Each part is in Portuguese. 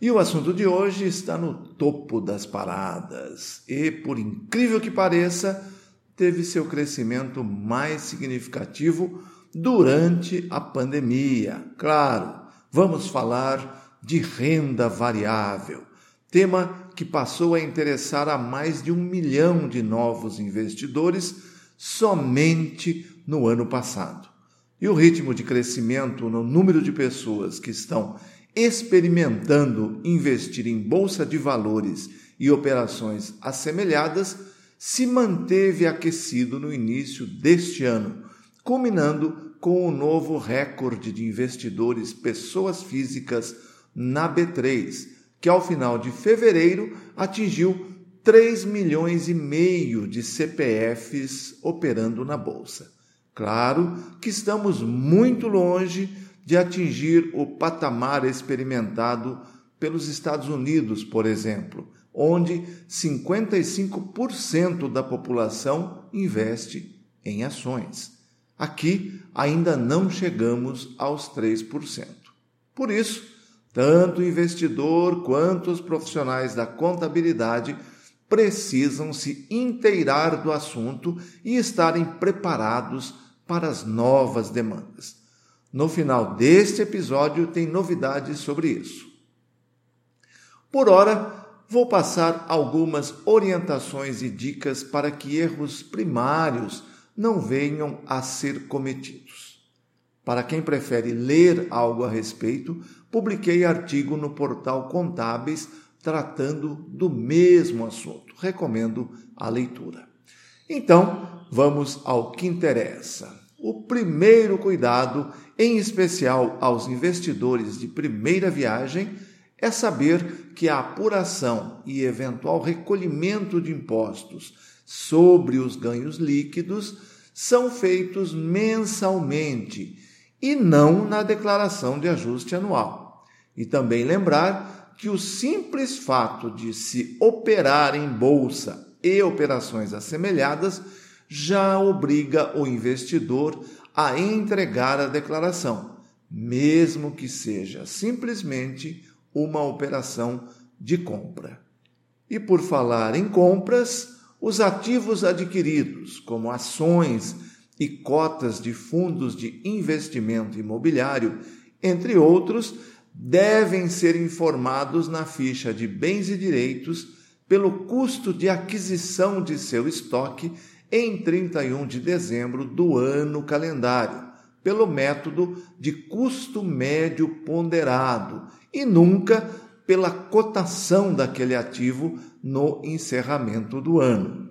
E o assunto de hoje está no topo das paradas e, por incrível que pareça, teve seu crescimento mais significativo durante a pandemia. Claro, vamos falar de renda variável, tema que passou a interessar a mais de um milhão de novos investidores somente no ano passado. E o ritmo de crescimento no número de pessoas que estão experimentando investir em bolsa de valores e operações assemelhadas se manteve aquecido no início deste ano, culminando com o novo recorde de investidores pessoas físicas na B3, que ao final de fevereiro atingiu 3 milhões e meio de CPFs operando na bolsa. Claro que estamos muito longe de atingir o patamar experimentado pelos Estados Unidos, por exemplo, onde 55% da população investe em ações. Aqui ainda não chegamos aos 3%. Por isso, tanto o investidor quanto os profissionais da contabilidade precisam se inteirar do assunto e estarem preparados para as novas demandas. No final deste episódio tem novidades sobre isso. Por ora, vou passar algumas orientações e dicas para que erros primários não venham a ser cometidos. Para quem prefere ler algo a respeito, publiquei artigo no portal Contábeis tratando do mesmo assunto. Recomendo a leitura. Então, vamos ao que interessa. O primeiro cuidado, em especial aos investidores de primeira viagem, é saber que a apuração e eventual recolhimento de impostos sobre os ganhos líquidos são feitos mensalmente e não na declaração de ajuste anual. E também lembrar que o simples fato de se operar em bolsa e operações assemelhadas já obriga o investidor a entregar a declaração, mesmo que seja simplesmente uma operação de compra. E por falar em compras, os ativos adquiridos, como ações e cotas de fundos de investimento imobiliário, entre outros, devem ser informados na ficha de bens e direitos pelo custo de aquisição de seu estoque em 31 de dezembro do ano calendário, pelo método de custo médio ponderado e nunca pela cotação daquele ativo no encerramento do ano.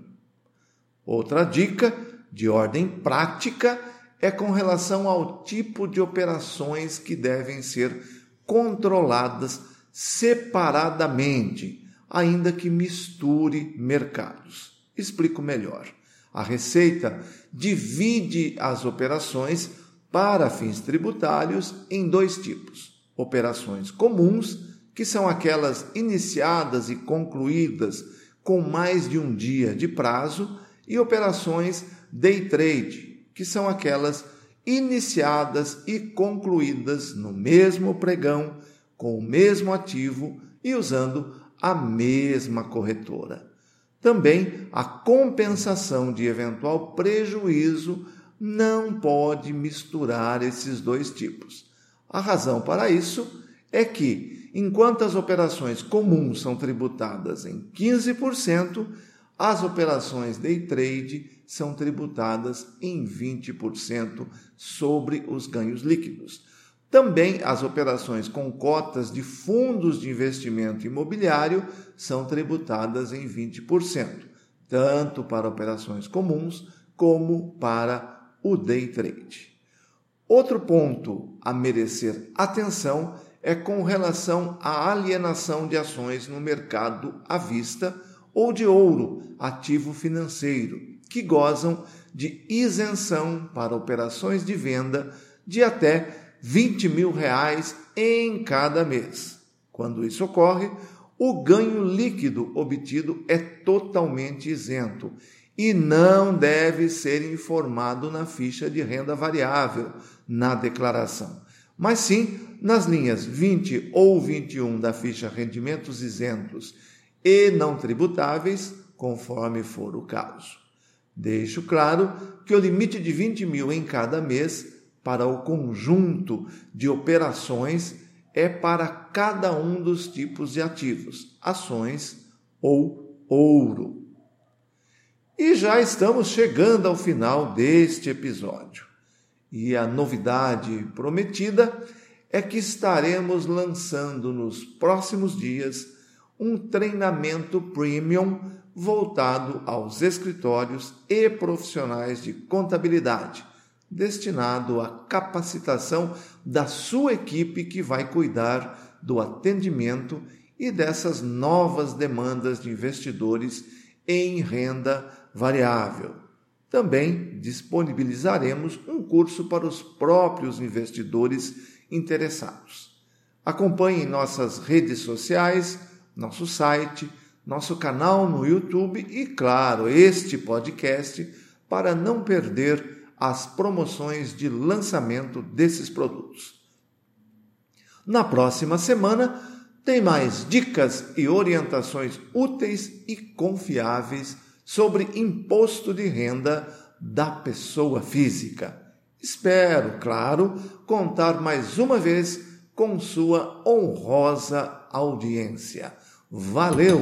Outra dica de ordem prática é com relação ao tipo de operações que devem ser controladas separadamente, ainda que misture mercados. Explico melhor. A Receita divide as operações para fins tributários em dois tipos: operações comuns, que são aquelas iniciadas e concluídas com mais de um dia de prazo, e operações day trade, que são aquelas iniciadas e concluídas no mesmo pregão, com o mesmo ativo e usando a mesma corretora. Também a compensação de eventual prejuízo não pode misturar esses dois tipos. A razão para isso é que, enquanto as operações comuns são tributadas em 15%, as operações day trade são tributadas em 20% sobre os ganhos líquidos. Também as operações com cotas de fundos de investimento imobiliário são tributadas em 20%, tanto para operações comuns como para o day trade. Outro ponto a merecer atenção é com relação à alienação de ações no mercado à vista ou de ouro, ativo financeiro, que gozam de isenção para operações de venda de até 20 mil reais em cada mês. Quando isso ocorre, o ganho líquido obtido é totalmente isento e não deve ser informado na ficha de renda variável na declaração, mas sim nas linhas 20 ou 21 da ficha rendimentos isentos e não tributáveis, conforme for o caso. Deixo claro que o limite de 20 mil em cada mês para o conjunto de operações é para cada um dos tipos de ativos, ações ou ouro. E já estamos chegando ao final deste episódio. E a novidade prometida é que estaremos lançando nos próximos dias um treinamento premium voltado aos escritórios e profissionais de contabilidade destinado à capacitação da sua equipe que vai cuidar do atendimento e dessas novas demandas de investidores em renda variável. Também disponibilizaremos um curso para os próprios investidores interessados. Acompanhe nossas redes sociais, nosso site, nosso canal no YouTube e, claro, este podcast para não perder as promoções de lançamento desses produtos. Na próxima semana, tem mais dicas e orientações úteis e confiáveis sobre imposto de renda da pessoa física. Espero, claro, contar mais uma vez com sua honrosa audiência. Valeu!